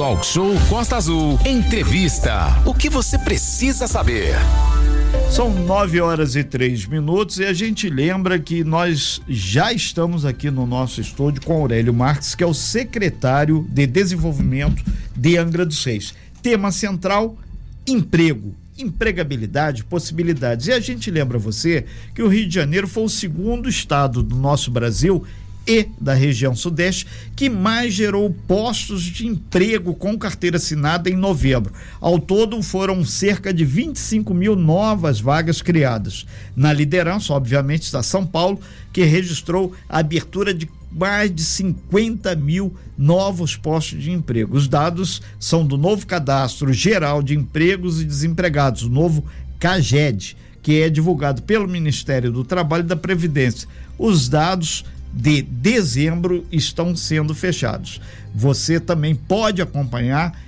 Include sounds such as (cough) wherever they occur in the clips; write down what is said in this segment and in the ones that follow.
Talk Show Costa Azul. Entrevista. O que você precisa saber? São nove horas e três minutos e a gente lembra que nós já estamos aqui no nosso estúdio com Aurélio Marques, que é o secretário de Desenvolvimento de Angra dos Reis. Tema central: emprego empregabilidade, possibilidades. E a gente lembra você que o Rio de Janeiro foi o segundo estado do nosso Brasil e da região sudeste que mais gerou postos de emprego com carteira assinada em novembro. Ao todo, foram cerca de 25 mil novas vagas criadas. Na liderança, obviamente, está São Paulo, que registrou a abertura de mais de 50 mil novos postos de emprego. Os dados são do novo Cadastro Geral de Empregos e Desempregados, o novo CAGED, que é divulgado pelo Ministério do Trabalho e da Previdência. Os dados de dezembro estão sendo fechados. Você também pode acompanhar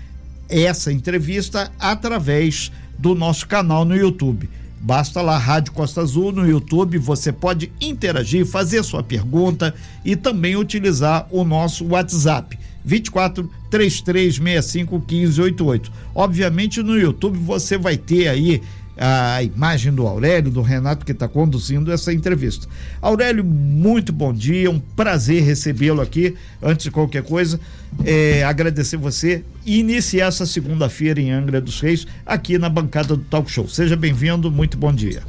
essa entrevista através do nosso canal no YouTube. Basta lá Rádio Costa Azul no YouTube, você pode interagir, fazer sua pergunta e também utilizar o nosso WhatsApp 24 3365 1588. Obviamente no YouTube você vai ter aí a imagem do Aurélio, do Renato, que está conduzindo essa entrevista. Aurélio, muito bom dia, um prazer recebê-lo aqui. Antes de qualquer coisa, é, agradecer você e iniciar essa segunda-feira em Angra dos Reis, aqui na bancada do Talk Show. Seja bem-vindo, muito bom dia.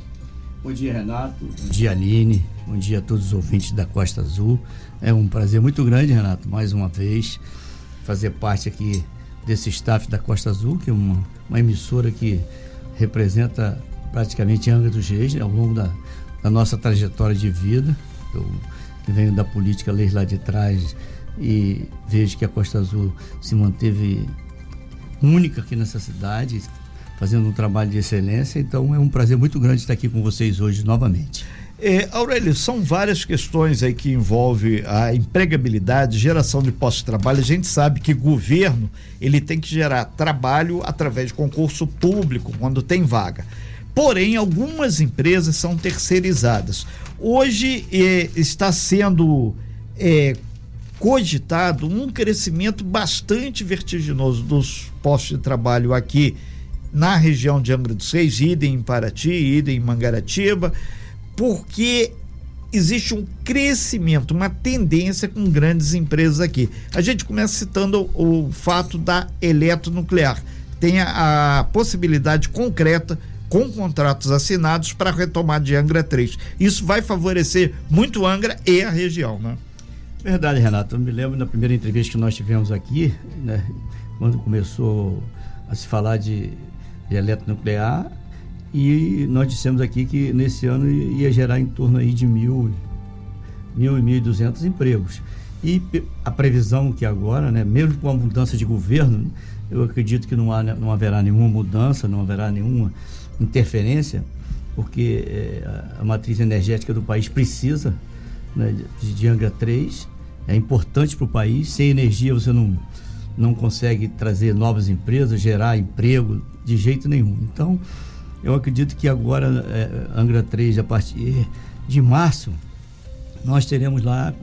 Bom dia, Renato. Bom dia, Aline. Bom dia a todos os ouvintes da Costa Azul. É um prazer muito grande, Renato, mais uma vez, fazer parte aqui desse staff da Costa Azul, que é uma, uma emissora que representa praticamente Angra dos Reis né, ao longo da, da, nossa trajetória de vida. Eu venho da política desde lá de trás e vejo que a Costa Azul se manteve única aqui nessa cidade, fazendo um trabalho de excelência. Então é um prazer muito grande estar aqui com vocês hoje novamente. É, Aurélio, são várias questões aí que envolvem a empregabilidade, geração de postos de trabalho. A gente sabe que governo ele tem que gerar trabalho através de concurso público quando tem vaga. Porém, algumas empresas são terceirizadas. Hoje é, está sendo é, cogitado um crescimento bastante vertiginoso dos postos de trabalho aqui na região de Angra dos Reis, idem em Paraty, idem em Mangaratiba porque existe um crescimento, uma tendência com grandes empresas aqui. A gente começa citando o, fato da eletronuclear. Tem a, a possibilidade concreta com contratos assinados para retomar de Angra 3. Isso vai favorecer muito Angra e a região, né? Verdade, Renato. Eu me lembro na primeira entrevista que nós tivemos aqui, né, quando começou a se falar de, de eletronuclear, e nós dissemos aqui que nesse ano ia gerar em torno aí de mil, mil e mil e duzentos empregos. E a previsão que agora, né, mesmo com a mudança de governo, eu acredito que não, há, não haverá nenhuma mudança, não haverá nenhuma interferência, porque é, a matriz energética do país precisa né, de, de Angra 3, é importante para o país. Sem energia você não, não consegue trazer novas empresas, gerar emprego de jeito nenhum. Então, eu acredito que agora, é, Angra 3, a partir de março, nós teremos lá,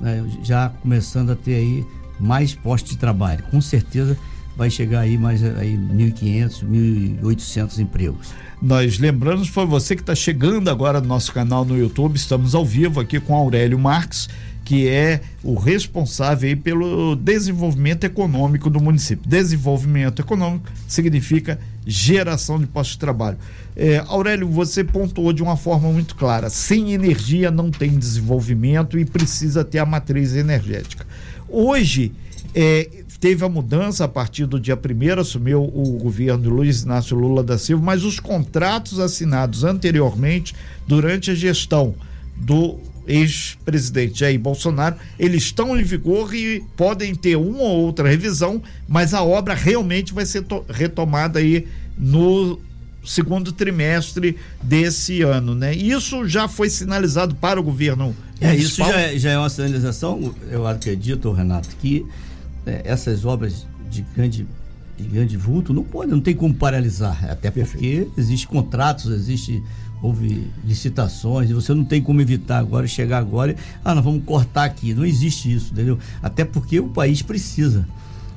né, já começando a ter aí mais postos de trabalho. Com certeza vai chegar aí mais aí 1.500, 1.800 empregos. Nós lembramos, foi você que está chegando agora no nosso canal no YouTube, estamos ao vivo aqui com Aurélio Marques, que é o responsável pelo desenvolvimento econômico do município. Desenvolvimento econômico significa geração de postos de trabalho. É, Aurélio, você pontuou de uma forma muito clara: sem energia não tem desenvolvimento e precisa ter a matriz energética. Hoje, é, teve a mudança a partir do dia 1 assumiu o governo Luiz Inácio Lula da Silva, mas os contratos assinados anteriormente, durante a gestão do ex-presidente Jair Bolsonaro, eles estão em vigor e podem ter uma ou outra revisão, mas a obra realmente vai ser retomada aí no segundo trimestre desse ano, né? Isso já foi sinalizado para o governo. É, isso já é, já é uma sinalização, eu acredito, Renato, que é, essas obras de grande de grande vulto não pode, não tem como paralisar, até porque Perfeito. existe contratos, existe houve licitações, e você não tem como evitar agora, chegar agora, ah, nós vamos cortar aqui. Não existe isso, entendeu? Até porque o país precisa.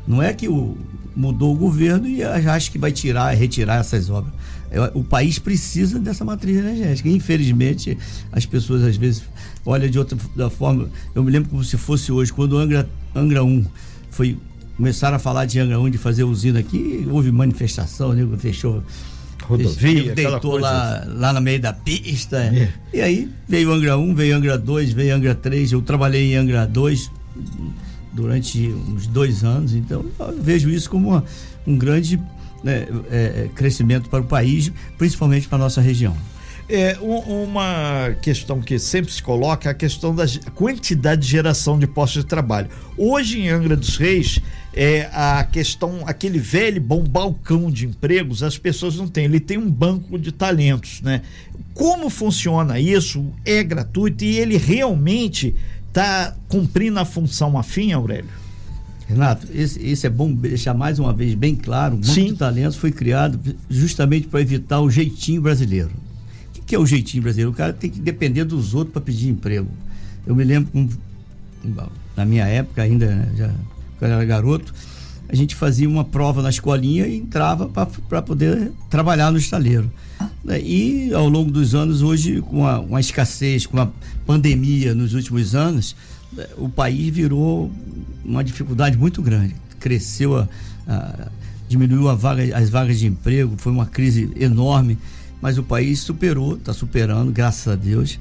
Não é que o, mudou o governo e acha que vai tirar, retirar essas obras. É, o país precisa dessa matriz energética. Infelizmente, as pessoas às vezes olham de outra forma. Eu me lembro como se fosse hoje, quando o Angra, Angra 1 foi. Começaram a falar de Angra 1, de fazer usina aqui, houve manifestação, né, fechou rodovia, deitou lá, lá no meio da pista. É. E aí veio Angra 1, veio Angra 2, veio Angra 3. Eu trabalhei em Angra 2 durante uns dois anos, então eu vejo isso como uma, um grande né, é, é, crescimento para o país, principalmente para a nossa região. É, um, uma questão que sempre se coloca é a questão da quantidade de geração de postos de trabalho. Hoje em Angra dos Reis, é, a questão, aquele velho bom balcão de empregos, as pessoas não têm. Ele tem um banco de talentos, né? Como funciona isso? É gratuito e ele realmente está cumprindo a função afim, Aurélio? Renato, esse, esse, é bom deixar mais uma vez bem claro. O Banco Sim. de Talentos foi criado justamente para evitar o jeitinho brasileiro. Que, é o jeitinho brasileiro? O cara tem que depender dos outros para pedir emprego. Eu me lembro, na minha época ainda, né, já, quando era garoto, a gente fazia uma prova na escolinha e entrava para poder trabalhar no estaleiro. Né, e ao longo dos anos, hoje, com a, uma escassez, com a pandemia nos últimos anos, né, o país virou uma dificuldade muito grande. Cresceu, a, a, diminuiu vaga, as vagas de emprego, foi uma crise enorme, mas o país superou, está superando, graças a Deus.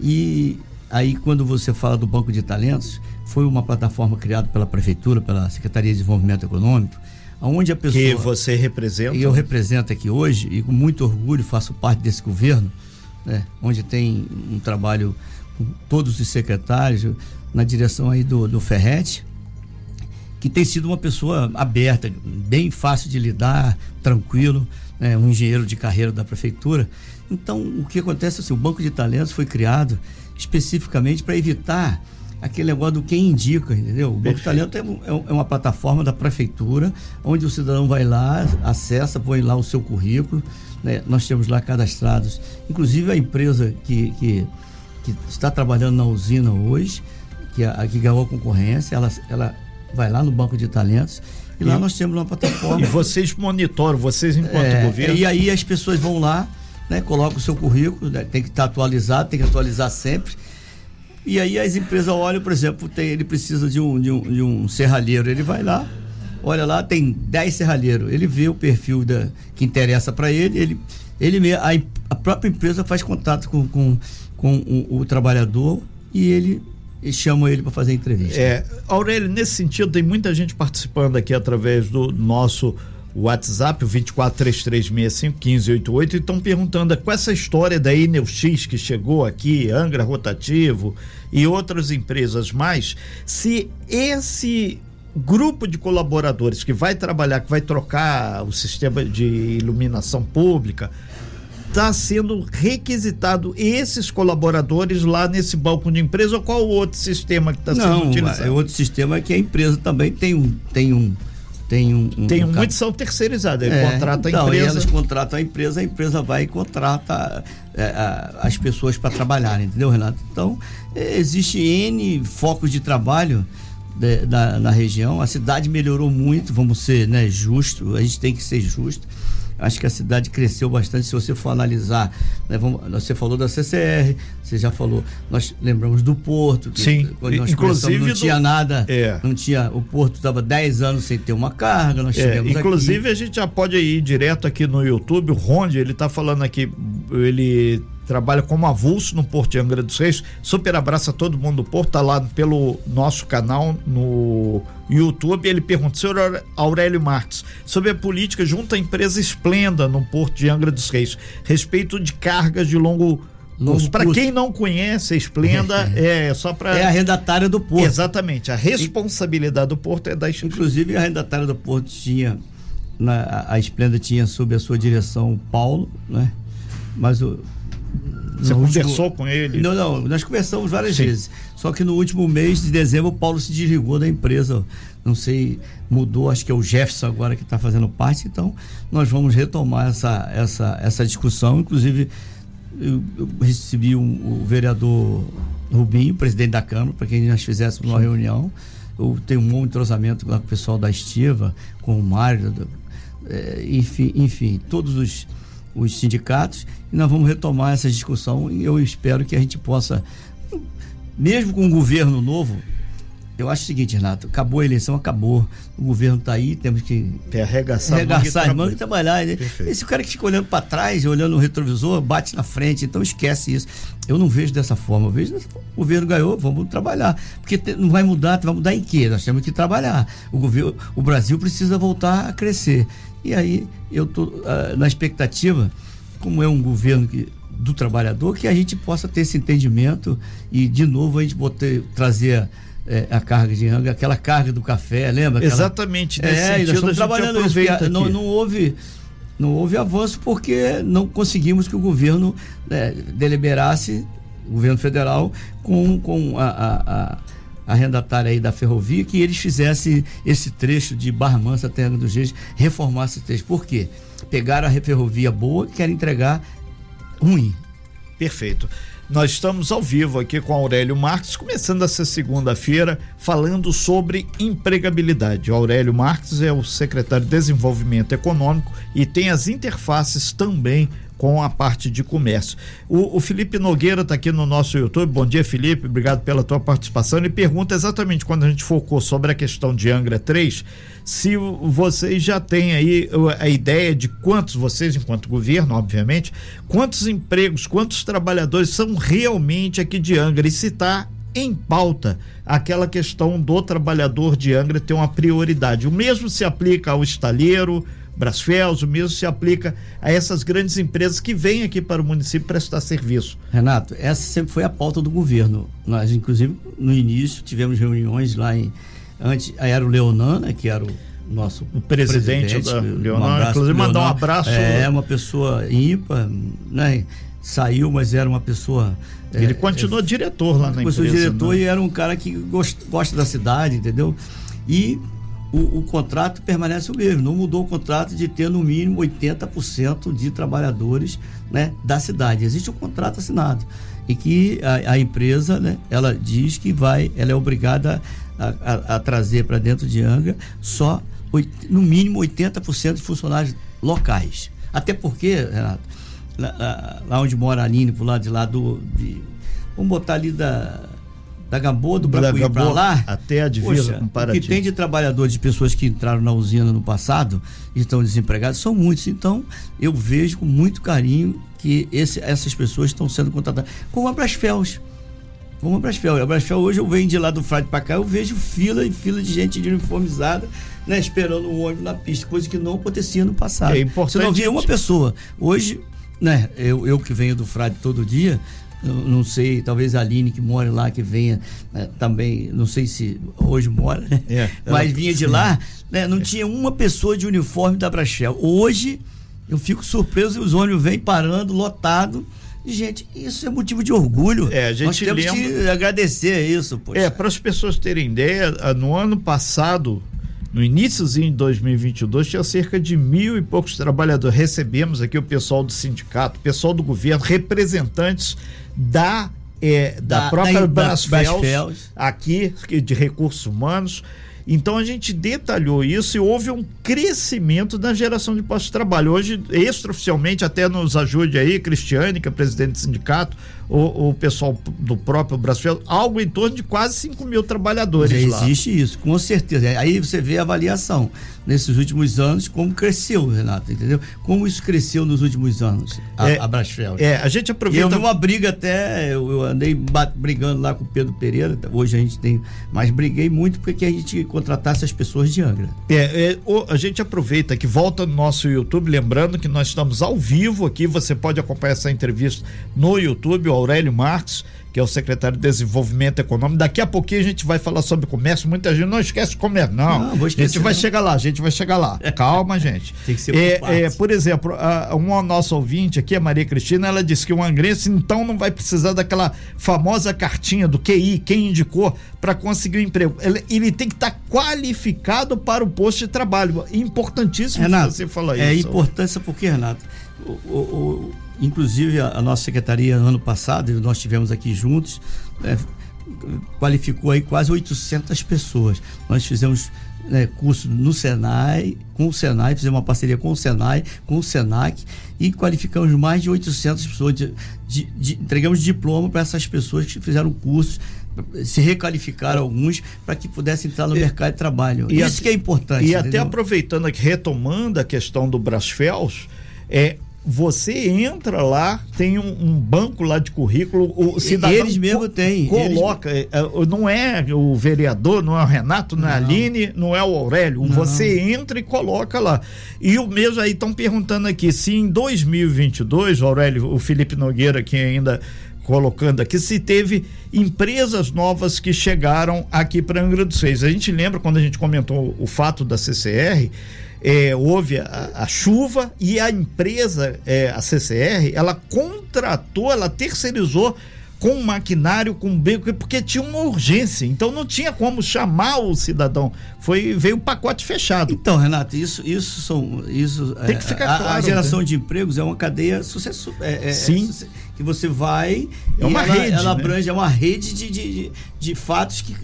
E aí, quando você fala do Banco de Talentos, foi uma plataforma criada pela Prefeitura, pela Secretaria de Desenvolvimento Econômico, onde a pessoa. Que você representa? E eu represento aqui hoje, e com muito orgulho faço parte desse governo, né, onde tem um trabalho com todos os secretários, na direção aí do, do Ferret, que tem sido uma pessoa aberta, bem fácil de lidar, tranquilo, né, um engenheiro de carreira da prefeitura. Então, o que acontece é assim, o Banco de Talentos foi criado especificamente para evitar aquele negócio do quem indica, entendeu? O Banco de Talento é, é, é, uma plataforma da prefeitura, onde o cidadão vai lá, acessa, põe lá o seu currículo, né? Nós temos lá cadastrados, inclusive a empresa que, que, que está trabalhando na usina hoje, que, a, que ganhou a concorrência, ela, ela vai lá no banco de talentos e, e lá nós temos uma plataforma. E vocês monitoram, vocês enquanto é, governo? E aí as pessoas vão lá, né, colocam o seu currículo, né, tem que estar atualizado, tem que atualizar sempre. E aí as empresas olham, por exemplo, tem, ele precisa de um, de, um, de um serralheiro, ele vai lá, olha lá, tem 10 serralheiros, ele vê o perfil da, que interessa para ele, ele, ele a, a própria empresa faz contato com, com, com o, o trabalhador e ele e chamam ele para fazer entrevista. É, Aurélio, nesse sentido, tem muita gente participando aqui através do nosso WhatsApp, o 2433651588, e estão perguntando com essa história da Enel X que chegou aqui, Angra Rotativo e outras empresas mais, se esse grupo de colaboradores que vai trabalhar, que vai trocar o sistema de iluminação pública, está sendo requisitado esses colaboradores lá nesse balcão de empresa ou qual outro sistema que está sendo utilizado? É outro sistema que a empresa também tem um tem um tem um, um tem um, muitos são terceirizados, é, contrata então, a empresa. Eles contratam a empresa, a empresa vai e contrata é, a, as pessoas para trabalharem, entendeu, Renato? Então, é, existe N focos de trabalho de, da, na região. A cidade melhorou muito, vamos ser né, justo, a gente tem que ser justo acho que a cidade cresceu bastante. Se você for analisar, né, vamos, você falou da CCR, você já falou, nós lembramos do Porto, que Sim, quando nós inclusive não tinha do... nada, é. não tinha, o Porto estava 10 anos sem ter uma carga, nós é, Inclusive aqui. a gente já pode ir direto aqui no YouTube, o Ronde, ele está falando aqui, ele trabalha como avulso no Porto de Angra dos Reis. Super abraço a todo mundo do Porto, tá lá pelo nosso canal no YouTube. Ele pergunta, senhor Aurélio Marques, sobre a política junto à empresa Esplenda no Porto de Angra dos Reis, respeito de cargas de longo para quem não conhece a Esplenda, (laughs) é só para. É a arrendatária do Porto. Exatamente. A responsabilidade do Porto é da Esplenda. Inclusive, a arrendatária do Porto tinha. Na, a Esplenda tinha sob a sua direção o Paulo, né? Mas o, você conversou com ele? Não, não, nós conversamos várias Sim. vezes. Só que no último mês de dezembro o Paulo se desligou da empresa. Não sei, mudou, acho que é o Jefferson agora que está fazendo parte, então nós vamos retomar essa, essa, essa discussão. Inclusive, eu, eu recebi um, o vereador Rubinho, presidente da Câmara, para que nós fizéssemos uma reunião. eu tenho um bom entrosamento lá com o pessoal da Estiva, com o Mário, é, enfim, enfim, todos os, os sindicatos, e nós vamos retomar essa discussão e eu espero que a gente possa, mesmo com um governo novo, eu acho o seguinte, Renato, acabou a eleição, acabou. O governo está aí, temos que arregaçar, arregaçar as mãos e trabalhar. Né? Esse cara que fica olhando para trás, olhando no retrovisor, bate na frente, então esquece isso. Eu não vejo dessa forma, eu vejo dessa forma. o governo ganhou, vamos trabalhar. Porque não vai mudar, vai mudar em quê? Nós temos que trabalhar. O, governo, o Brasil precisa voltar a crescer. E aí eu estou uh, ah, na expectativa, como é um governo que do trabalhador, que a gente possa ter esse entendimento e de novo a gente botar, trazer é, a carga de Anga, aquela carga do café, lembra? Aquela... Exatamente, nesse é, sentido, estamos trabalhando isso, não, não houve não houve avanço porque não conseguimos que o governo né, deliberasse, o governo federal, com, com a, a, a arrendatária aí da ferrovia, que eles fizessem esse trecho de Barra Mansa até Angra dos Reis, reformasse esse trecho. Por quê? Pegaram a ferrovia boa e querem entregar ruim. Perfeito. Nós estamos ao vivo aqui com Aurélio Marques, começando essa segunda-feira, falando sobre empregabilidade. O Aurélio Marques é o secretário de Desenvolvimento Econômico e tem as interfaces também com a parte de comércio. O, o Felipe Nogueira está aqui no nosso YouTube. Bom dia, Felipe. Obrigado pela tua participação. Ele pergunta exatamente quando a gente focou sobre a questão de Angra 3, se vocês já têm aí a ideia de quantos vocês, enquanto governo, obviamente, quantos empregos, quantos trabalhadores são realmente aqui de Angra e se está em pauta aquela questão do trabalhador de Angra ter uma prioridade. O mesmo se aplica ao estaleiro, Brasfels, o mesmo se aplica a essas grandes empresas que vêm aqui para o município prestar serviço. Renato, essa sempre foi a pauta do governo. Nós, inclusive, no início tivemos reuniões lá em. Antes, era o Leonan, né, que era o nosso o presidente, presidente da Leonan, um inclusive mandar um abraço. É, uma pessoa ímpar, né? Saiu, mas era uma pessoa. Ele é, continuou é, diretor lá na empresa. diretor né? e era um cara que gosta, gosta da cidade, entendeu? E o, o, contrato permanece o mesmo. Não mudou o contrato de ter no mínimo 80% de trabalhadores né, da cidade. Existe um contrato assinado e que a, a empresa, né, ela diz que vai, ela é obrigada a, a, a trazer para dentro de Anga só no mínimo 80% de funcionários locais. Até porque, Renato, lá, lá onde mora a Aline, pro lado de lá do. De, vamos botar ali da da Gamboa, do Bracuí para lá. Até a divisa com Paraty. O que tem de trabalhadores, de pessoas que entraram na usina no passado e estão desempregados, são muitos. Então, eu vejo com muito carinho que esse, essas pessoas estão sendo contratadas. Como a Brasfels. Como a Brasfel. A Brasfel hoje eu venho de lá do Frade para cá, eu vejo fila e fila de gente de uniformizada, né, esperando o ônibus na pista, coisa que não acontecia no passado. É importante. Você não via uma pessoa. Hoje, né, eu, eu que venho do Frade todo dia, não sei, talvez a Aline que mora lá, que venha né, também, não sei se hoje mora, né? É, (laughs) mas ela, vinha de sim. lá, né, não tinha uma pessoa de uniforme da Brachel. Hoje eu fico surpreso e os ônibus vêm parando, lotado. Gente, isso é motivo de orgulho. É, a gente Nós temos lembra... que agradecer isso. Poxa. É, para as pessoas terem ideia, no ano passado, no iníciozinho de 2022, tinha cerca de mil e poucos trabalhadores. Recebemos aqui o pessoal do sindicato, o pessoal do governo, representantes da é, da, da, própria Brasfels, aqui de recursos humanos. Então a gente detalhou isso e houve um crescimento na geração de postos de trabalho. Hoje, extraoficialmente, até nos ajude aí, Cristiane, que é presidente do sindicato, o, o pessoal do próprio Brasil, algo em torno de quase 5 mil trabalhadores. Já lá. existe isso, com certeza. Aí você vê a avaliação nesses últimos anos, como cresceu, Renato, entendeu? Como isso cresceu nos últimos anos, a, é, a Brasfel. É, a gente aproveita. E eu vi uma briga até, eu, eu andei brigando lá com o Pedro Pereira, hoje a gente tem, mas briguei muito porque a gente contratasse as pessoas de Angra. É, é o, a gente aproveita que volta no nosso YouTube, lembrando que nós estamos ao vivo aqui, você pode acompanhar essa entrevista no YouTube, ó, Aurélio Marques, que é o secretário de Desenvolvimento Econômico. Daqui a pouquinho a gente vai falar sobre comércio. Muita gente não esquece comércio, não. não a gente vai não. chegar lá, a gente vai chegar lá. (laughs) Calma, gente. Tem que ser é, é, Por exemplo, a, uma nossa ouvinte aqui, a Maria Cristina, ela disse que o angrense então não vai precisar daquela famosa cartinha do QI, quem indicou, para conseguir um emprego. Ele, ele tem que estar tá qualificado para o posto de trabalho. Importantíssimo Renato, você falar é isso. É importância porque, Renato, o, o, Inclusive, a, a nossa secretaria, ano passado, nós tivemos aqui juntos, né, qualificou aí quase 800 pessoas. Nós fizemos né, curso no Senai, com o Senai, fizemos uma parceria com o Senai, com o Senac e qualificamos mais de 800 pessoas, de, de, de, entregamos diploma para essas pessoas que fizeram cursos, se requalificaram alguns para que pudessem entrar no e, mercado de trabalho. E Isso a, que é importante. E entendeu? até aproveitando aqui, retomando a questão do Brasfels, é, você entra lá, tem um, um, banco lá de currículo, o cidadão eles mesmo têm. Coloca, eles... É, é, não é o vereador, não é o Renato, não, não. é a Aline, não é o Aurélio, não. você entra e coloca lá. E o mesmo aí estão perguntando aqui se em 2022, Aurélio, o Felipe Nogueira aqui ainda colocando aqui, se teve empresas novas que chegaram aqui para Angra dos Reis. A gente lembra quando a gente comentou o fato da CCR, é, houve a, a, chuva e a empresa, é, a CCR, ela contratou, ela terceirizou com maquinário, com beco, porque tinha uma urgência. Então não tinha como chamar o cidadão. Foi veio um pacote fechado. Então, Renato, isso isso são isso tem que ficar a, claro. A geração né? de empregos é uma cadeia sucesso. É, é, Sim. É, que você vai é uma ela, rede. Ela né? abrange é uma rede de, de, de, fatos que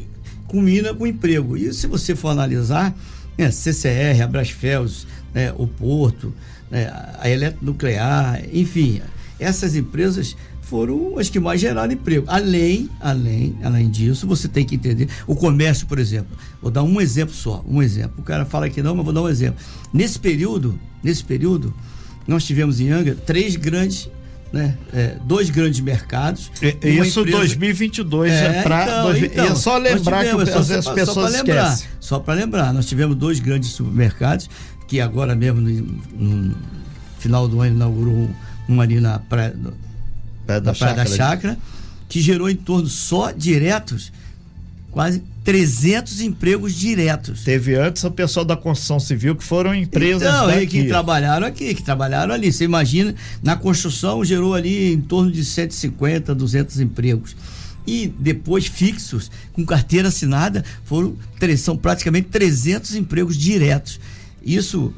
culmina com emprego. E se você for analisar né, CCR, a Brasfels, né, o Porto, né, a Eletronuclear, enfim, essas empresas foram as que mais geraram emprego. Além, além, além disso, você tem que entender o comércio, por exemplo. Vou dar um exemplo só, um exemplo. O cara fala que não, mas vou dar um exemplo. Nesse período, nesse período, nós tivemos em Angra três grandes né? É, dois grandes mercados. isso empresa... 2022 é, é para. Então, então, é só lembrar tivemos, que é só, as pessoas só lembrar, esquecem. Só para lembrar, nós tivemos dois grandes supermercados que agora mesmo no, no final do ano inaugurou um ali na praia, praia da, praia da Chácara, que gerou em torno só diretos quase 300 empregos diretos. Teve antes o pessoal da construção civil que foram empresas então, daqui. que trabalharam aqui, que trabalharam ali. Você imagina, na construção gerou ali em torno de 150, 200 empregos. E depois fixos, com carteira assinada, foram são praticamente 300 empregos diretos. Isso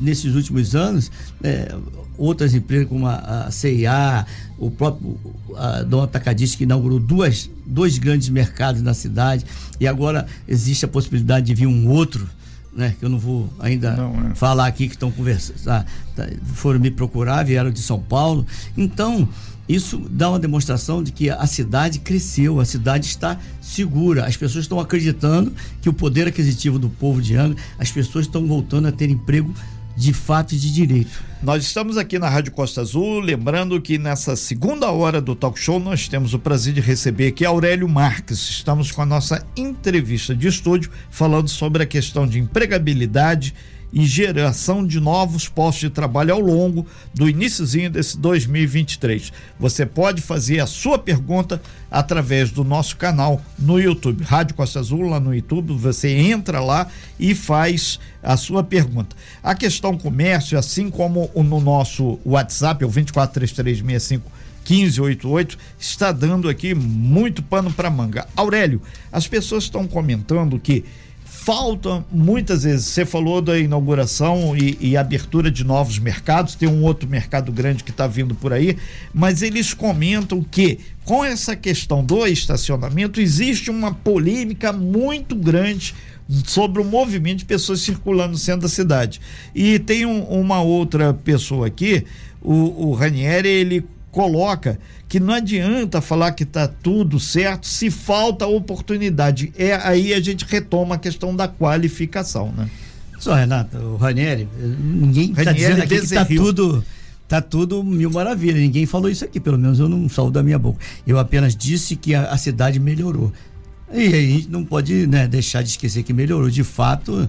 nesses últimos anos, é, outras empresas como a, a CIA, o próprio a Dom Atacadista que inaugurou duas, dois grandes mercados na cidade e agora existe a possibilidade de vir um outro, né? Que eu não vou ainda não, é. falar aqui que estão conversando, ah, tá, foram me procurar, vieram de São Paulo. Então, isso dá uma demonstração de que a cidade cresceu, a cidade está segura. As pessoas estão acreditando que o poder aquisitivo do povo de Angra, as pessoas estão voltando a ter emprego de fato e de direito. Nós estamos aqui na Rádio Costa Azul, lembrando que nessa segunda hora do talk show nós temos o prazer de receber aqui Aurélio Marques. Estamos com a nossa entrevista de estúdio falando sobre a questão de empregabilidade e geração de novos postos de trabalho ao longo do iníciozinho desse 2023. Você pode fazer a sua pergunta através do nosso canal no YouTube, Rádio Costa Azul lá no YouTube, você entra lá e faz a sua pergunta. A questão comércio, assim como no nosso WhatsApp, é o 243365 1588 está dando aqui muito pano para manga. Aurélio, as pessoas estão comentando que falta muitas vezes. Você falou da inauguração e, e, abertura de novos mercados, tem um outro mercado grande que está vindo por aí, mas eles comentam que com essa questão do estacionamento existe uma polêmica muito grande sobre o movimento de pessoas circulando no centro da cidade. E tem um, uma outra pessoa aqui, o, o Ranieri, ele coloca que não adianta falar que está tudo certo se falta oportunidade. É aí a gente retoma a questão da qualificação, né? Só, Renato, o Ranieri, ninguém está dizendo aqui que está tudo tá tudo mil maravilhas. Ninguém falou isso aqui, pelo menos eu não salvo da minha boca. Eu apenas disse que a, a cidade melhorou. E aí a gente não pode né, deixar de esquecer que melhorou. De fato,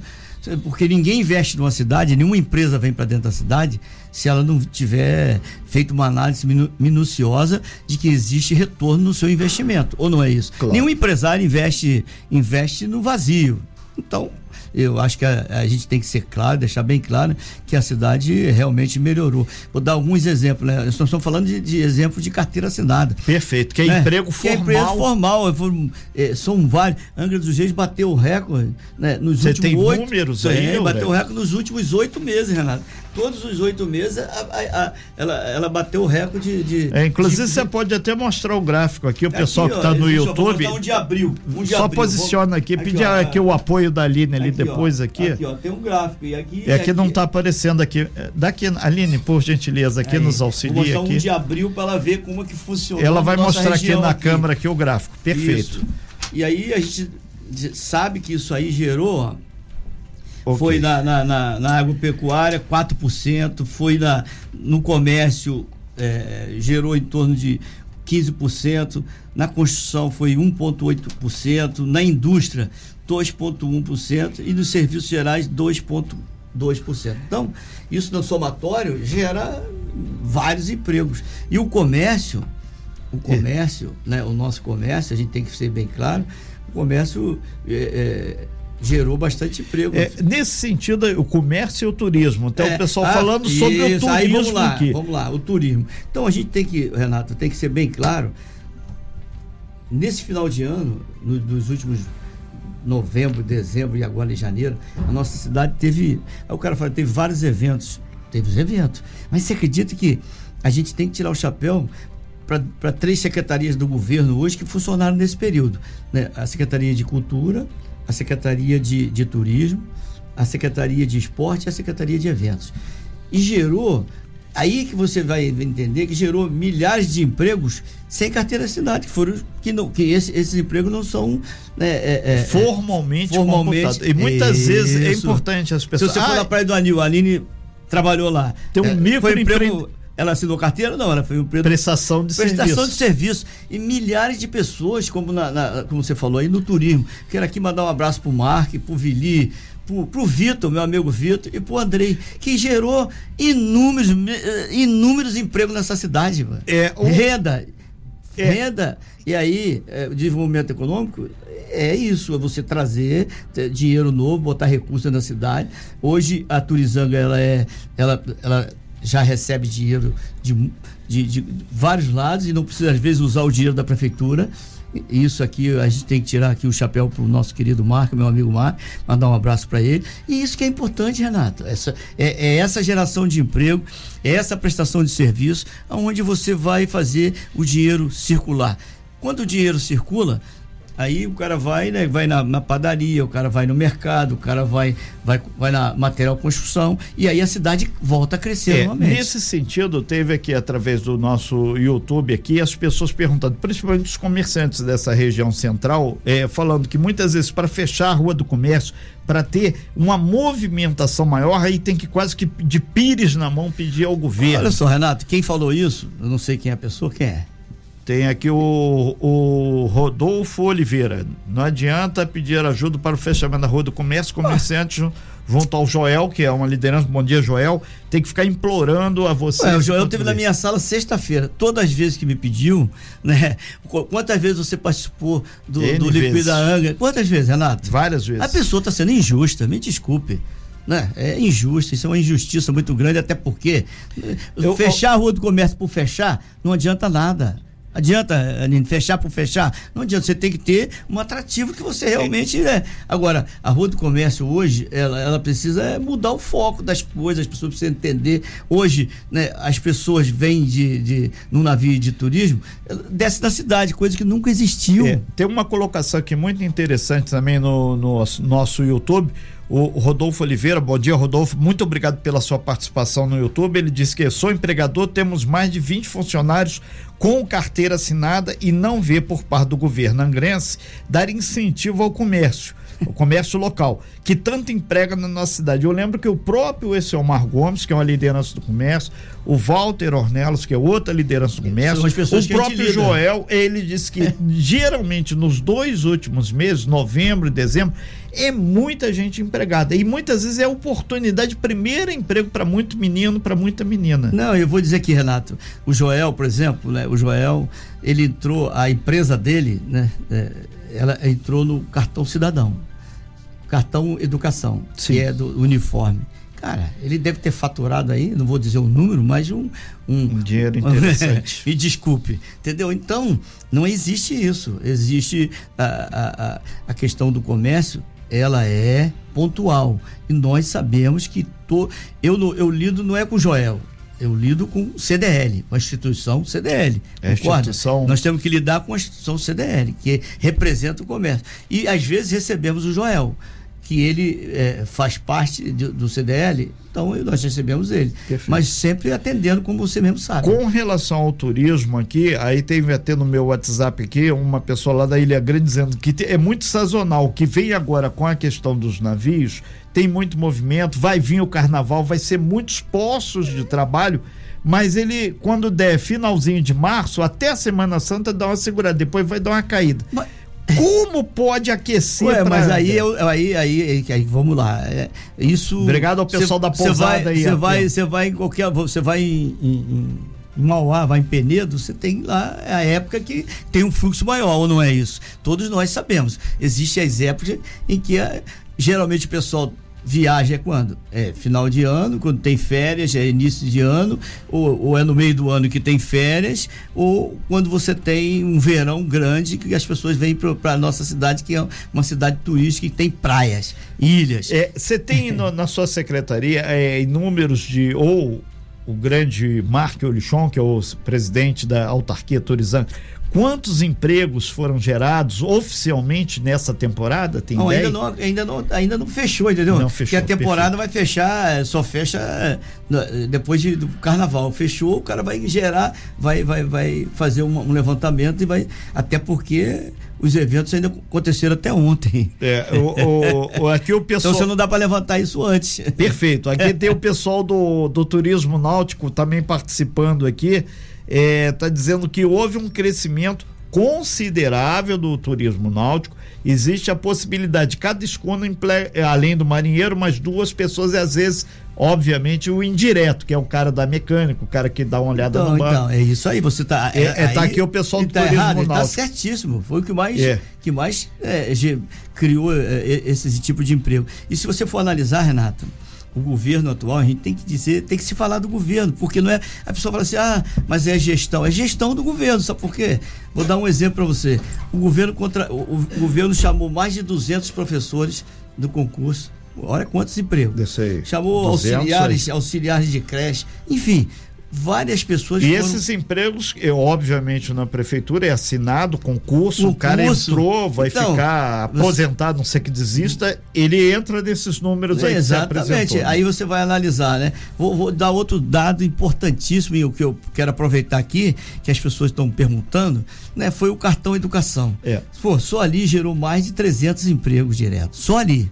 porque ninguém investe numa cidade, nenhuma empresa vem para dentro da cidade se ela não tiver feito uma análise minu minuciosa de que existe retorno no seu investimento, ou não é isso? Claro. Nenhum empresário investe investe no vazio. Então, eu acho que a, a, gente tem que ser claro, deixar bem claro que a cidade realmente melhorou. Vou dar alguns exemplos, né? Nós estamos falando de, de exemplos de carteira assinada. Perfeito, que é né? emprego formal. Que é emprego formal. É, são vários. Angra dos Reis bateu o recorde né? nos Você últimos tem oito. números aí? bateu o recorde nos últimos oito meses, Renato. Todos os oito meses, a, a, a, ela, ela bateu o recorde de. É, inclusive, de, você pode até mostrar o gráfico aqui, o aqui, pessoal que está no YouTube. Um de abril. Um de só abril. posiciona aqui, aqui pedir aqui o apoio da Aline ali aqui, depois ó, aqui. Aqui, ó, tem um gráfico. E aqui, é aqui não está aparecendo aqui. Daqui, Aline, por gentileza, aqui Aí, nos auxilia. Vou aqui. um de abril para ela ver como é que funciona. Ela vai mostrar aqui na câmera aqui o gráfico. Perfeito. Isso. E aí a gente sabe que isso aí gerou Okay. Foi na, na, na, na, agropecuária 4%, foi na, no comércio, é, gerou em torno de 15%, na construção foi 1,8%, na indústria 2,1% e nos serviços gerais 2,2%. Então, isso no somatório gera vários empregos. E o comércio, o comércio, é. né, o nosso comércio, a gente tem que ser bem claro, o comércio é, é, gerou bastante emprego. É, nesse sentido, o comércio e o turismo. Então, é, o pessoal ah, falando sobre isso, o turismo aí vamos lá, aqui. Vamos lá, o turismo. Então, a gente tem que, Renato, tem que ser bem claro. Nesse final de ano, no, nos últimos novembro, dezembro e agora em janeiro, a nossa cidade teve. Aí o cara fala, teve vários eventos. Teve os eventos. Mas você acredita que a gente tem que tirar o chapéu para três secretarias do governo hoje que funcionaram nesse período? Né? A Secretaria de Cultura, a Secretaria de, de Turismo, a Secretaria de Esporte e a Secretaria de Eventos. E gerou, aí que você vai entender que gerou milhares de empregos sem carteira assinada, que foram que, não, que esse, esses empregos não são né, é, é, formalmente, formalmente E muitas isso. vezes é importante as pessoas. Se você for na Praia do Anil, a Aline trabalhou lá. Tem um é, microemprego ela assinou carteira? Não, ela foi um prestação de prestação serviço. de serviço. E milhares de pessoas, como, na, na, como você falou aí, no turismo. Quero aqui mandar um abraço pro Mark, pro Vili, pro, pro Vitor, meu amigo Vitor, e pro Andrei, que gerou inúmeros, inúmeros empregos nessa cidade. Mano. É, um... Renda. É. Renda. E aí, é, desenvolvimento econômico é isso, é você trazer dinheiro novo, botar recursos na cidade. Hoje a Turizanga ela é, ela, ela já recebe dinheiro de, de, de, vários lados e não precisa, às vezes, usar o dinheiro da prefeitura. Isso aqui, a gente tem que tirar aqui o chapéu para o nosso querido Marco, meu amigo Marco, mandar um abraço para ele. E isso que é importante, Renato. Essa, é, é, essa geração de emprego, é essa prestação de serviço, onde você vai fazer o dinheiro circular. Quando o dinheiro circula, Aí o cara vai, né, vai na, na, padaria, o cara vai no mercado, o cara vai, vai, vai na material construção e aí a cidade volta a crescer é, novamente. Nesse sentido, teve aqui através do nosso YouTube aqui as pessoas perguntando, principalmente os comerciantes dessa região central, é, falando que muitas vezes para fechar a rua do comércio, para ter uma movimentação maior, aí tem que quase que de pires na mão pedir ao governo. Olha só, Renato, quem falou isso, eu não sei quem é a pessoa, quem é? Tem aqui o, o Rodolfo Oliveira. Não adianta pedir ajuda para o fechamento da Rua do Comércio, comerciantes ah. junto ao Joel, que é uma liderança. Bom dia, Joel. Tem que ficar implorando a você. o Joel teve na minha sala sexta-feira. Todas as vezes que me pediu, né? Quantas vezes você participou do, do Liquida Anga? Quantas vezes, Renato? Várias vezes. A pessoa está sendo injusta, me desculpe. Né? É injusto, isso é uma injustiça muito grande, até porque eu, fechar a rua do comércio por fechar não adianta nada. Adianta, Aline, fechar por fechar? Não adianta, você tem que ter um atrativo que você realmente. Né? Agora, a Rua do Comércio hoje, ela, ela precisa mudar o foco das coisas, as pessoas precisam entender. Hoje, né, as pessoas vêm de, de, num navio de turismo, desce da cidade, coisa que nunca existiu. É, tem uma colocação aqui muito interessante também no, no nosso YouTube o Rodolfo Oliveira, bom dia, Rodolfo. Muito obrigado pela sua participação no YouTube. Ele disse que sou empregador, temos mais de 20 funcionários com carteira assinada e não vê por parte do governo angrense dar incentivo ao comércio o comércio local, que tanto emprega na nossa cidade. Eu lembro que o próprio Esselmar Gomes, que é uma liderança do comércio, o Walter Ornelos, que é outra liderança do comércio, o próprio Joel, ele disse que é. geralmente nos dois últimos meses, novembro e dezembro, é muita gente empregada. E muitas vezes é oportunidade de primeiro emprego para muito menino, para muita menina. Não, eu vou dizer aqui, Renato, o Joel, por exemplo, né, o Joel, ele entrou, a empresa dele, né, é, ela entrou no cartão cidadão, cartão educação, Sim. que é do uniforme. Cara, ele deve ter faturado aí, não vou dizer o número, mas um. Um, um dinheiro interessante. (laughs) Me desculpe. Entendeu? Então, não existe isso. Existe a, a, a questão do comércio ela é pontual. E nós sabemos que to, eu, eu lido não é com o Joel, eu lido com CDL, com a instituição CDL. É instituição... Nós temos que lidar com a instituição CDL, que representa o comércio. E às vezes recebemos o Joel que ele é, faz parte de, do CDL, então nós recebemos ele. Perfeito. Mas sempre atendendo, como você mesmo sabe. Com relação ao turismo aqui, aí tem até no meu WhatsApp aqui uma pessoa lá da Ilha Grande dizendo que é muito sazonal, que vem agora com a questão dos navios, tem muito movimento, vai vir o carnaval, vai ser muitos postos de trabalho mas ele, quando der finalzinho de março, até a Semana Santa, dá uma segurada, depois vai dar uma caída. Mas, como pode aquecer? Ué, mas aí, eu, aí, aí, aí, vamos lá. É, isso. Obrigado ao pessoal cê, da pousada aí. Você vai, você vai em qualquer, você vai em, em, em Mauá, vai em Penedo, você tem lá a época que tem um fluxo maior, ou não é isso? Todos nós sabemos. Existem as épocas em que geralmente o pessoal Viagem é quando? É final de ano, quando tem férias, é início de ano, ou, ou é no meio do ano que tem férias, ou quando você tem um verão grande que as pessoas vêm para a nossa cidade, que é uma cidade turística que tem praias, ilhas. Você é, tem (laughs) no, na sua secretaria é, inúmeros de. ou o grande Marco Olichon, que é o presidente da autarquia turizante, Quantos empregos foram gerados oficialmente nessa temporada? Tem não, ainda não, ainda não, ainda não fechou, entendeu? Não fechou. Porque a temporada perfeito. vai fechar, só fecha eh, depois de, do carnaval. Fechou, o cara vai gerar, vai, vai, vai fazer um, um levantamento e vai. Até porque os eventos ainda aconteceram até ontem. É, o, o, aqui o (laughs) pessoal. Então você não dá para levantar isso antes. Perfeito. Aqui (laughs) tem o pessoal do, do turismo náutico também participando aqui está é, tá dizendo que houve um crescimento considerável do turismo náutico. Existe a possibilidade de cada escuna, além do marinheiro, mais duas pessoas e às vezes, obviamente, o indireto, que é o cara da mecânica, o cara que dá uma olhada então, no banco. Então, é isso aí, você tá. É, é, tá aqui o pessoal do tá turismo errado, náutico. Tá certíssimo. Foi o que mais, é. que mais é, criou é, esse tipo de emprego. E se você for analisar, Renato, o governo atual, a gente tem que dizer, tem que se falar do governo, porque não é. A pessoa fala assim, ah, mas é gestão. É gestão do governo, sabe por quê? Vou dar um exemplo para você. O governo, contra, o, o, governo chamou mais de 200 professores do concurso. Olha quantos empregos. Chamou auxiliares, auxiliares de creche. Enfim, várias pessoas. E foram... esses empregos, eu, obviamente, na prefeitura é assinado concurso, o, o cara curso. entrou, vai então, ficar aposentado, não sei que desista, ele entra nesses números aí Exatamente. Aí você vai analisar, né? Vou, vou, dar outro dado importantíssimo e o que eu quero aproveitar aqui, que as pessoas estão perguntando, né? Foi o cartão educação. É. Pô, só ali gerou mais de 300 empregos diretos. Só ali.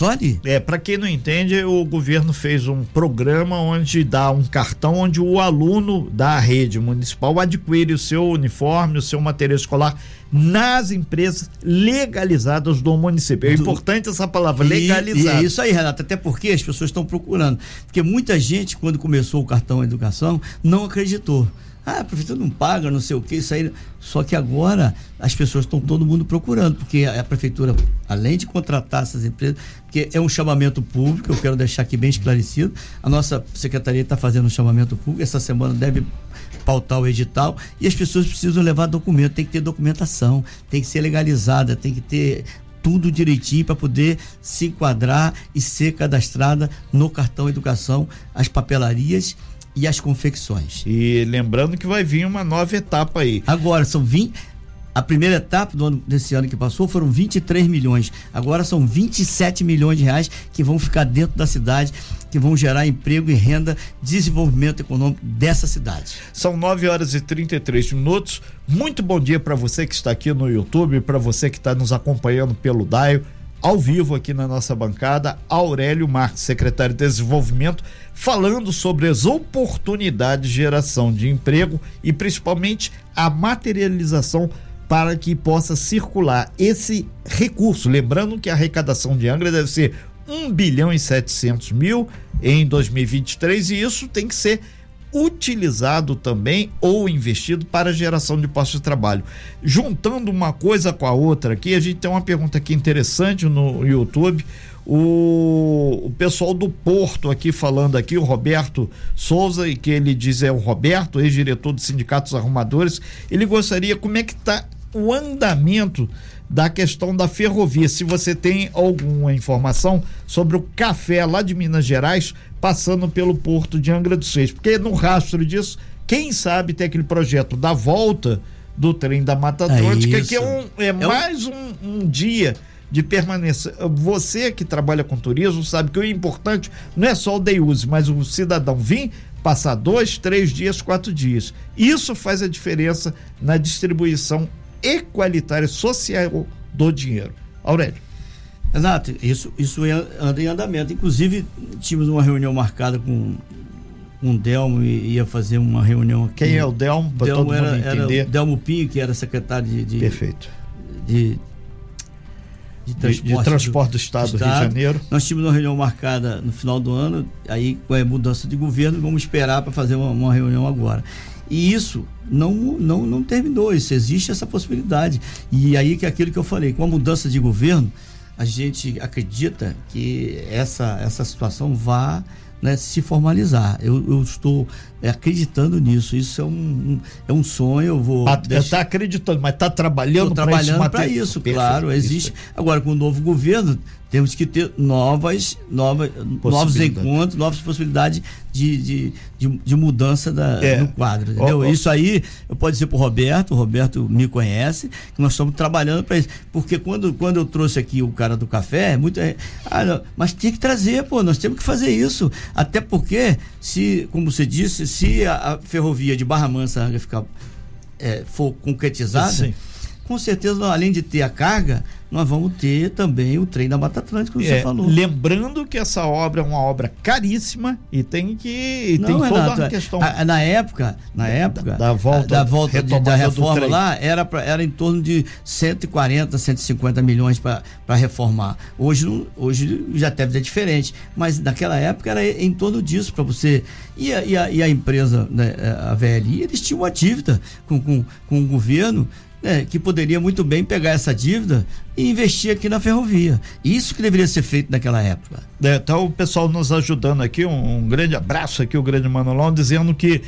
Ali. É, para quem não entende, o governo fez um programa onde dá um cartão onde o aluno da rede municipal adquire o seu uniforme, o seu material escolar nas empresas legalizadas do município. É importante essa palavra, legalizada. E, é isso aí, Renato, até porque as pessoas estão procurando. Porque muita gente, quando começou o cartão educação, não acreditou. Ah, a prefeitura não paga, não sei o que, isso aí. Só que agora as pessoas estão todo mundo procurando, porque a, prefeitura, além de contratar essas empresas, porque é um chamamento público, eu quero deixar aqui bem esclarecido. A nossa secretaria está fazendo um chamamento público, essa semana deve pautar o edital e as pessoas precisam levar documento, tem que ter documentação, tem que ser legalizada, tem que ter tudo direitinho para poder se enquadrar e ser cadastrada no cartão educação, as papelarias e as confecções. E lembrando que vai vir uma nova etapa aí. Agora, são 20. A primeira etapa do ano, desse ano que passou foram 23 milhões. Agora são 27 milhões de reais que vão ficar dentro da cidade, que vão gerar emprego e renda, desenvolvimento econômico dessa cidade. São 9 horas e 33 minutos. Muito bom dia para você que está aqui no YouTube, para você que está nos acompanhando pelo Daio ao vivo aqui na nossa bancada, Aurélio Marques, secretário de Desenvolvimento, falando sobre as oportunidades de geração de emprego e principalmente a materialização para que possa circular esse recurso. Lembrando que a arrecadação de Angra deve ser 1 bilhão e 700 mil em 2023 e isso tem que ser utilizado também ou investido para geração de postos de trabalho. Juntando uma coisa com a outra aqui, a gente tem uma pergunta aqui interessante no YouTube. O, o pessoal do Porto aqui falando aqui, o Roberto Souza, e que ele diz é o Roberto, ex-diretor do Sindicatos Arrumadores, ele gostaria como é que está o andamento da questão da ferrovia. Se você tem alguma informação sobre o café lá de Minas Gerais passando pelo porto de Angra dos Reis, porque no rastro disso, quem sabe tem aquele projeto da volta do trem da Mata é Atlântica, é que é, um, é, é mais um, um dia de permanecer. Você que trabalha com turismo sabe que o importante não é só o day use, mas o cidadão vir passar dois, três dias, quatro dias. Isso faz a diferença na distribuição equalitária social do dinheiro. Aurélio. Exato, isso, isso anda em andamento. Inclusive, tínhamos uma reunião marcada com um Delmo e ia fazer uma reunião aqui. Quem é o Delmo? Para todo era, entender. Era Delmo Pinho, que era secretário de, de Perfeito. De, de transporte, de, de transporte do, do, estado do Rio de Janeiro. Nós tínhamos uma reunião marcada no final do ano, aí com a mudança de governo, vamos esperar para fazer uma, uma, reunião agora. E isso não, não, não terminou, isso existe essa possibilidade. E aí que é aquilo que eu falei, com a mudança de governo, a gente acredita que essa, essa situação vá né, se formalizar. Eu, eu estou acreditando nisso. Isso é um, um, é um sonho. Eu vou. Está deixar... acreditando, mas está trabalhando para isso. Trabalhando para isso, claro. Existe. Agora, com o novo governo, temos que ter novas, novas novos encontros, novas possibilidades de, de, de, de mudança da, é. no quadro. Entendeu? Oh, oh. Isso aí eu pode dizer para o Roberto, o Roberto me conhece, que nós estamos trabalhando para isso. Porque quando, quando eu trouxe aqui o cara do café, é muito. É, ah, não, mas tinha que trazer, pô, nós temos que fazer isso. Até porque, se, como você disse, se a, ferrovia de Barra Mansa ficar, é, for concretizada. Sim com certeza, além de ter a carga, nós vamos ter também o trem da Mata Atlântica, como é, você falou. Lembrando que essa obra é uma obra caríssima e tem que Não, tem Renato, toda uma questão. A, na época, na época da, da volta, da, volta de, da reforma lá, era, pra, era em torno de 140, 150 milhões para reformar. Hoje, não, hoje já deve ser diferente, mas naquela época era em torno disso para você. E a, e a, e a empresa, né, a VLI, eles tinham uma dívida com, com, com o governo né, que poderia muito bem pegar essa dívida e investir aqui na ferrovia. Isso que deveria ser feito naquela época. É, tá o pessoal nos ajudando aqui, um, um grande abraço aqui, o grande Manolão, dizendo que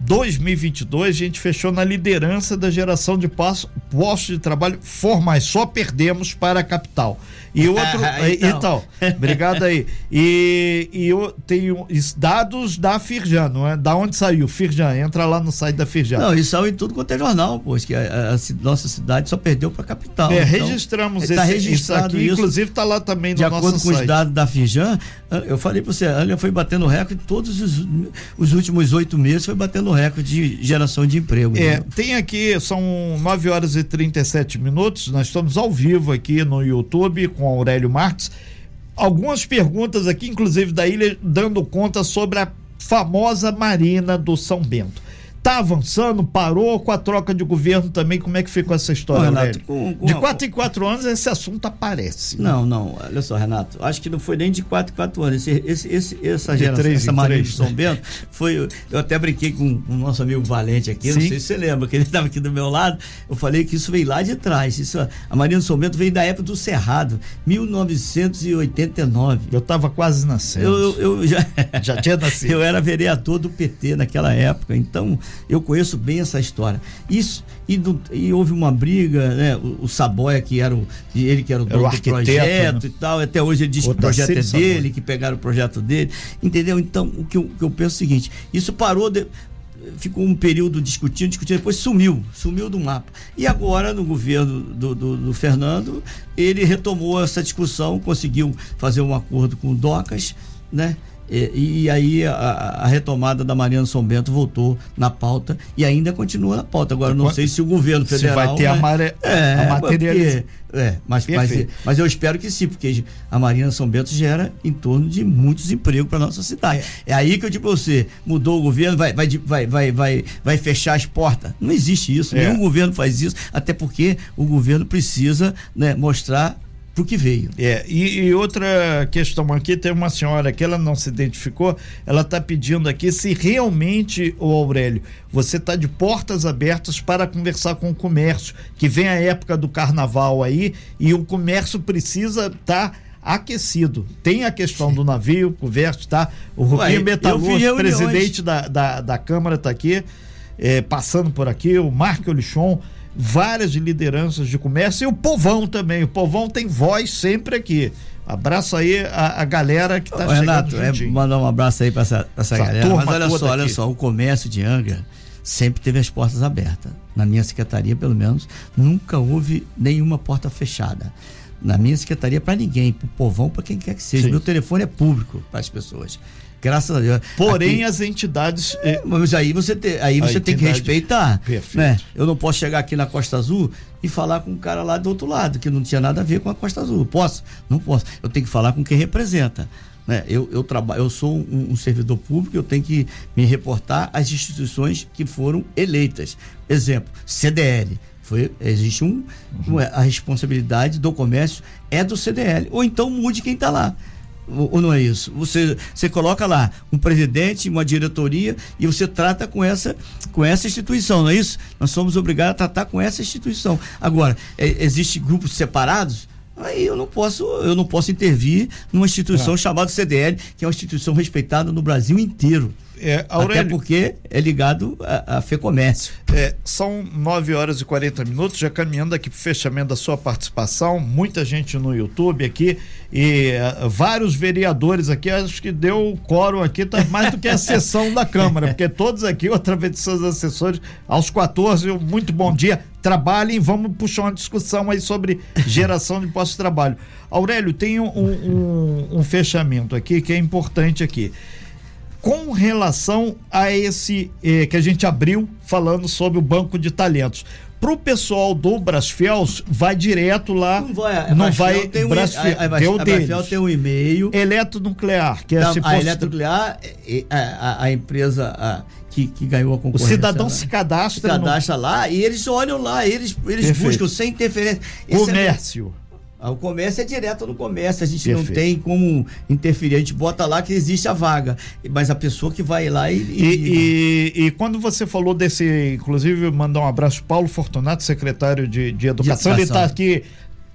2022 a gente fechou na liderança da geração de postos de trabalho formais, só perdemos para a capital. E outro. (laughs) então. então. obrigado aí. E, e eu tenho dados da Firjan, não é? Da onde saiu? Firjan, entra lá no site da Firjan. Não, isso saiu em tudo quanto é jornal, pois que a, a, a nossa cidade só perdeu para a capital. É, então, registramos tá esse, registrado isso aqui, inclusive está lá também no De acordo com site. os dados da Firjan, eu falei para você, a Ania foi batendo recorde todos os, os últimos oito meses, foi batendo recorde de geração de emprego. É, né? tem aqui, são 9 horas e 37 minutos, nós estamos ao vivo aqui no YouTube com Aurélio Marques. Algumas perguntas aqui, inclusive da ilha, dando conta sobre a famosa Marina do São Bento. Tá avançando, parou com a troca de governo também. Como é que ficou essa história, Ô, Renato? Com, com de quatro em quatro anos esse assunto aparece. Não, não, olha só, Renato. Acho que não foi nem de quatro em quatro anos. Esse, esse, esse essa geração, três, essa Marinha de São Bento, foi. Eu até brinquei com o nosso amigo Valente aqui, Sim. não sei se você lembra, que ele estava aqui do meu lado. Eu falei que isso veio lá de trás. Isso, a Marinha do São Bento veio da época do Cerrado, 1989. Eu estava quase nascendo. Eu, eu, eu já, (laughs) já tinha nascido. (laughs) Eu era vereador do PT naquela época, então eu conheço bem essa história. Isso, e, do, e houve uma briga, né? O, o Saboia, que era o. Ele que era o dono do projeto né? e tal. Até hoje ele diz que o projeto é dele, Saboia. que pegaram o projeto dele. Entendeu? Então, o que eu, o que eu penso é o seguinte: isso parou de, ficou um período discutindo, discutindo, depois sumiu, sumiu do mapa. E agora, no governo do, do, do, Fernando, ele retomou essa discussão, conseguiu fazer um acordo com o Docas, né? E, e aí a, a, retomada da Mariana São Bento voltou na pauta e ainda continua na pauta. Agora, não sei se o governo federal. Se vai ter né? a, mare... é, a materialização. É, mas, mas, mas, eu espero que sim, porque a Marina São Bento gera em torno de muitos empregos para nossa cidade. É. é. aí que eu digo para você: mudou o governo, vai, vai, vai, vai, vai, vai fechar as portas. Não existe isso, é. nenhum governo faz isso, até porque o governo precisa né, mostrar pro que veio. É, e, e, outra questão aqui, tem uma senhora que ela não se identificou, ela está pedindo aqui se realmente, o Aurélio, você está de portas abertas para conversar com o comércio, que vem a época do carnaval aí e o comércio precisa estar tá aquecido. Tem a questão do navio, converso, tá? O Rubinho Metalurgo, presidente da, da, da Câmara, está aqui, é, passando por aqui, o Marco Olichon, várias lideranças de comércio e o povão também. O povão tem voz sempre aqui. Abraço aí a, a galera que está chegando Renato, é, mandar um abraço aí para essa, pra essa, essa galera. Mas olha só, olha só, o comércio de Angra sempre teve as portas abertas. Na minha secretaria, pelo menos, nunca houve nenhuma porta fechada. Na minha secretaria, para ninguém, para o povão, para quem quer que seja. Sim. Meu telefone é público para as pessoas. Graças a Deus. Porém, Aqui, as entidades. É, mas aí você, te, aí você tem que respeitar. Perfeito. Né? Eu não posso chegar aqui na Costa Azul e falar com um cara lá do outro lado, que não tinha nada a ver com a Costa Azul. Posso? Não posso. Eu tenho que falar com quem representa. Né? Eu, eu, trabalho, eu sou um, um, servidor público, eu tenho que me reportar às instituições que foram eleitas. Exemplo, CDL. Foi, existe um, uhum. a responsabilidade do comércio é do CDL. Ou então mude quem está lá. Ou, não é isso? Você, você coloca lá um presidente, uma diretoria e você trata com essa, com essa instituição, não é isso? Nós somos obrigados a tratar com essa instituição. Agora, é, existem grupos separados? Aí eu não posso, eu não posso intervir numa instituição é. chamada CDL, que é uma instituição respeitada no Brasil inteiro. É, Aurélio, Até porque é ligado a, a FEComércio. É, são 9 horas e 40 minutos, já caminhando aqui para o fechamento da sua participação. Muita gente no YouTube aqui e uh, vários vereadores aqui. Acho que deu coro aqui, tá mais do que a sessão da Câmara, porque todos aqui, outra vez de seus assessores, aos 14, muito bom dia. Trabalhem, vamos puxar uma discussão aí sobre geração de postos de trabalho. Aurélio, tem um, um, um fechamento aqui que é importante aqui com relação a esse eh, que a gente abriu falando sobre o banco de talentos. Pro pessoal do Brasfels, vai direto lá. Não vai. Não vai tem um, Brasfel, a, a, a, a Brasfel tem um e-mail. Eletronuclear, que é não, a Eletronuclear, a, a, empresa a, que, que ganhou a concorrência. O cidadão se cadastra. Se cadastra no... lá e eles olham lá, eles, eles buscam sem interferência. Esse é Comércio. É o comércio é direto no comércio, a gente Perfeito. não tem como interferir, a gente bota lá que existe a vaga, mas a pessoa que vai lá e. E, e, e quando você falou desse, inclusive, mandar um abraço Paulo Fortunato, secretário de, de Educação, de educação. ele está aqui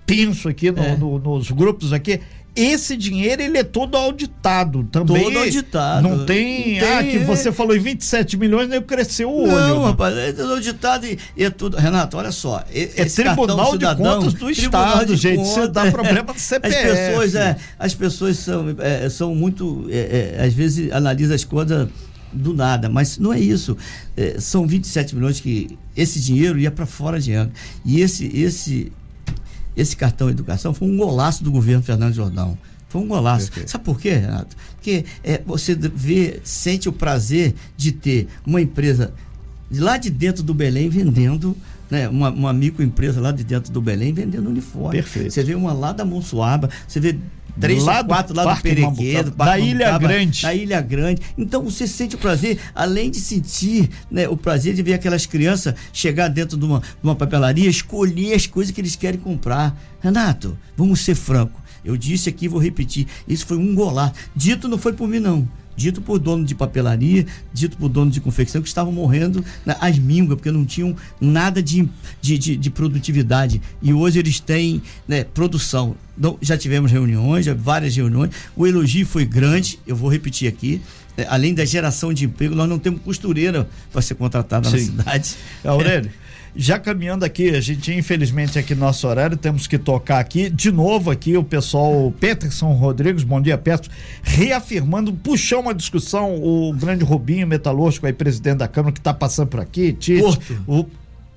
tenso aqui no, é. no, nos grupos aqui esse dinheiro ele é todo auditado também. Todo auditado. Não tem, ah, tem ah, que você falou em 27 milhões, nem cresceu o olho. Não, rapaz, é todo auditado e, e, é tudo. Renato, olha só. É Tribunal cidadão, de Contas do Estado, gente. Contas, você dá problema (laughs) do CPF. As pessoas, é, as pessoas são, é, são muito, é, é, às vezes analisa as coisas do nada, mas não é isso. É, são 27 milhões que esse dinheiro ia para fora de ano. E esse, esse esse cartão educação foi um golaço do governo Fernando Jordão. Foi um golaço. Perfeito. Sabe por quê, Renato? Porque é, você vê, sente o prazer de ter uma empresa lá de dentro do Belém vendendo né, uma, uma microempresa lá de dentro do Belém vendendo uniforme. Perfeito. Você vê uma lá da Monsuaba, você vê três lá ou quatro lá do Perequedo, da Ilha Grande. Da Ilha Grande. Então você sente o prazer, além de sentir né, o prazer de ver aquelas crianças chegar dentro de uma, de uma papelaria, escolher as coisas que eles querem comprar. Renato, vamos ser franco. Eu disse aqui, vou repetir, isso foi um golar. Dito não foi por mim, não dito por dono de papelaria, dito por dono de confecção, que estavam morrendo às mínguas, porque não tinham nada de, de, de, de produtividade. E hoje eles têm né, produção. Então, já tivemos reuniões, já várias reuniões. O elogio foi grande, eu vou repetir aqui. É, além da geração de emprego, nós não temos costureira para ser contratada Sim. na cidade. Aurélio. (laughs) Já caminhando aqui, a gente infelizmente aqui no nosso horário temos que tocar aqui de novo aqui o pessoal Peterson Rodrigues, bom dia Peterson, reafirmando, puxou uma discussão o grande Rubinho Metalúrgico aí presidente da Câmara que está passando por aqui, Tite, o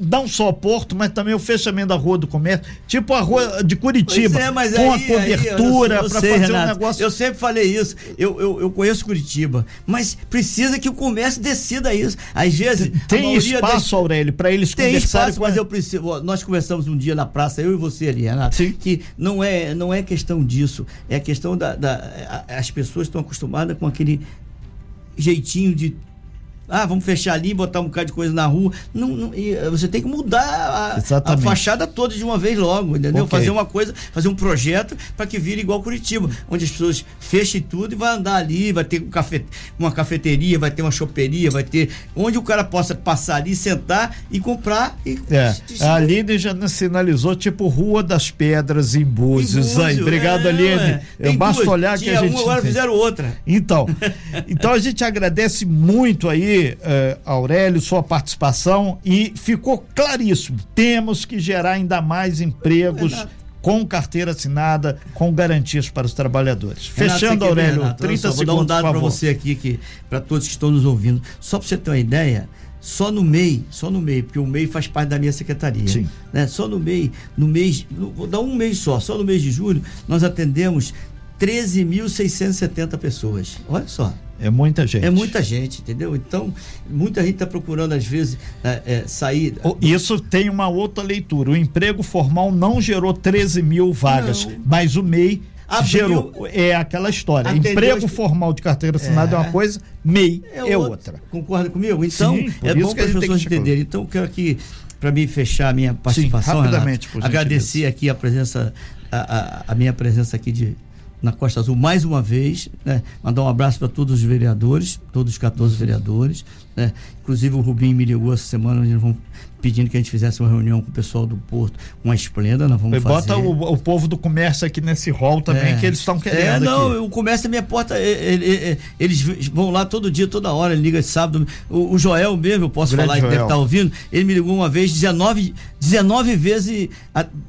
não só Porto, mas também o fechamento da Rua do Comércio, tipo a Rua de Curitiba, é, mas com aí, a cobertura para fazer Renato, um negócio. Eu sempre falei isso, eu, eu, eu, conheço Curitiba, mas precisa que o comércio decida isso. Às vezes. Tem espaço, das... Aurélio, para eles Tem espaço, mas eu preciso. Nós conversamos um dia na praça, eu e você ali, Renato, Sim. que não é, não é questão disso, é questão da. da as pessoas estão acostumadas com aquele jeitinho de ah, vamos fechar ali, botar um bocado de coisa na rua. Não, não eh, você tem que mudar a, a, fachada toda de uma vez logo, entendeu? Okay. Fazer uma coisa, fazer um projeto para que vire igual Curitiba, onde as pessoas fechem tudo e vai andar ali, vai ter um café, uma cafeteria, vai ter uma choperia, vai ter onde o cara possa passar ali, sentar e comprar. E, é. A Aline já sinalizou tipo Rua das Pedras em Búzios. Em obrigado, é, Aline. É. Basta duas. olhar que a gente. Uma, agora fizeram outra. Então, então a gente agradece muito aí aí, uh, Aurélio, sua participação e ficou claríssimo. Temos que gerar ainda mais empregos. Renato. Com carteira assinada, com garantias para os trabalhadores. Renato, Fechando, Aurélio, Renato, 30 segundos. Vou dar um dado para você aqui, que, para todos que estão nos ouvindo. Só para você ter uma ideia, só no MEI, só no MEI, porque o MEI faz parte da minha secretaria. Sim. Né? Só no MEI, no mês, vou dar um mês só, só no mês de julho, nós atendemos 13.670 pessoas. Olha só. É muita gente. É muita gente, entendeu? Então, muita gente está procurando, às vezes, é, é, sair. Isso tem uma outra leitura. O emprego formal não gerou 13 mil vagas, não. mas o MEI Abril, gerou. É aquela história. Emprego formal de carteira assinada é, é uma coisa, MEI é, é outra. outra. Concorda comigo? Então, Sim, é bom para as pessoas entenderem. Então, quero aqui, para mim fechar a minha participação, Sim, rapidamente, Renato, agradecer aqui a presença, a, a, a minha presença aqui de na Costa Azul mais uma vez, né? mandar um abraço para todos os vereadores, todos os 14 vereadores. Né? Inclusive o Rubinho me ligou essa semana, nós vamos pedindo que a gente fizesse uma reunião com o pessoal do Porto, uma esplenda, nós vamos Bota fazer. Bota o, o, povo do comércio aqui nesse hall também, é. que eles estão querendo. É, não, aqui. o comércio é minha porta, eles vão lá todo dia, toda hora, ele liga sábado. O, o Joel mesmo, eu posso falar, que deve estar tá ouvindo, ele me ligou uma vez 19, 19 vezes,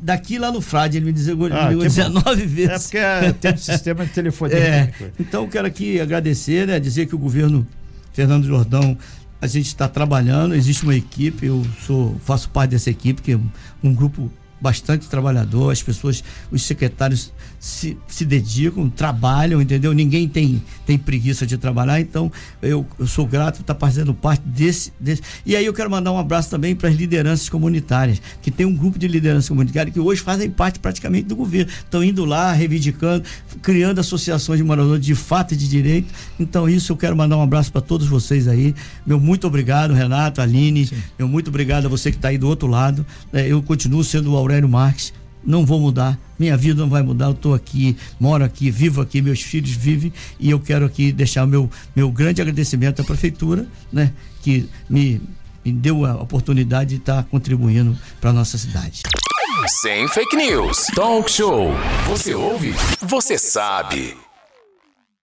daqui lá no Frade, ele me ligou, ah, me ligou 19 bom. vezes. É porque é, tem um sistema de (laughs) telefone. É, então quero aqui agradecer, né, dizer que o governo Fernando Jordão a gente está trabalhando, existe uma equipe, eu sou, faço parte dessa equipe, que é um grupo bastante trabalhador, as pessoas, os secretários se, se dedicam, trabalham, entendeu? Ninguém tem, tem preguiça de trabalhar, então eu, eu sou grato por estar fazendo parte desse, desse. E aí eu quero mandar um abraço também para as lideranças comunitárias, que tem um grupo de lideranças comunitárias que hoje fazem parte praticamente do governo. Estão indo lá, reivindicando, criando associações de moradores de fato e de direito. Então, isso eu quero mandar um abraço para todos vocês aí. Meu muito obrigado, Renato, Aline. Sim. Meu muito obrigado a você que está aí do outro lado. É, eu continuo sendo o Aurélio Marques, não vou mudar, minha vida não vai mudar, eu estou aqui, moro aqui, vivo aqui, meus filhos vivem e eu quero aqui deixar meu, meu grande agradecimento à prefeitura, né, que me, me deu a oportunidade de estar contribuindo para nossa cidade. Sem fake news. Talk show. Você ouve? Você sabe.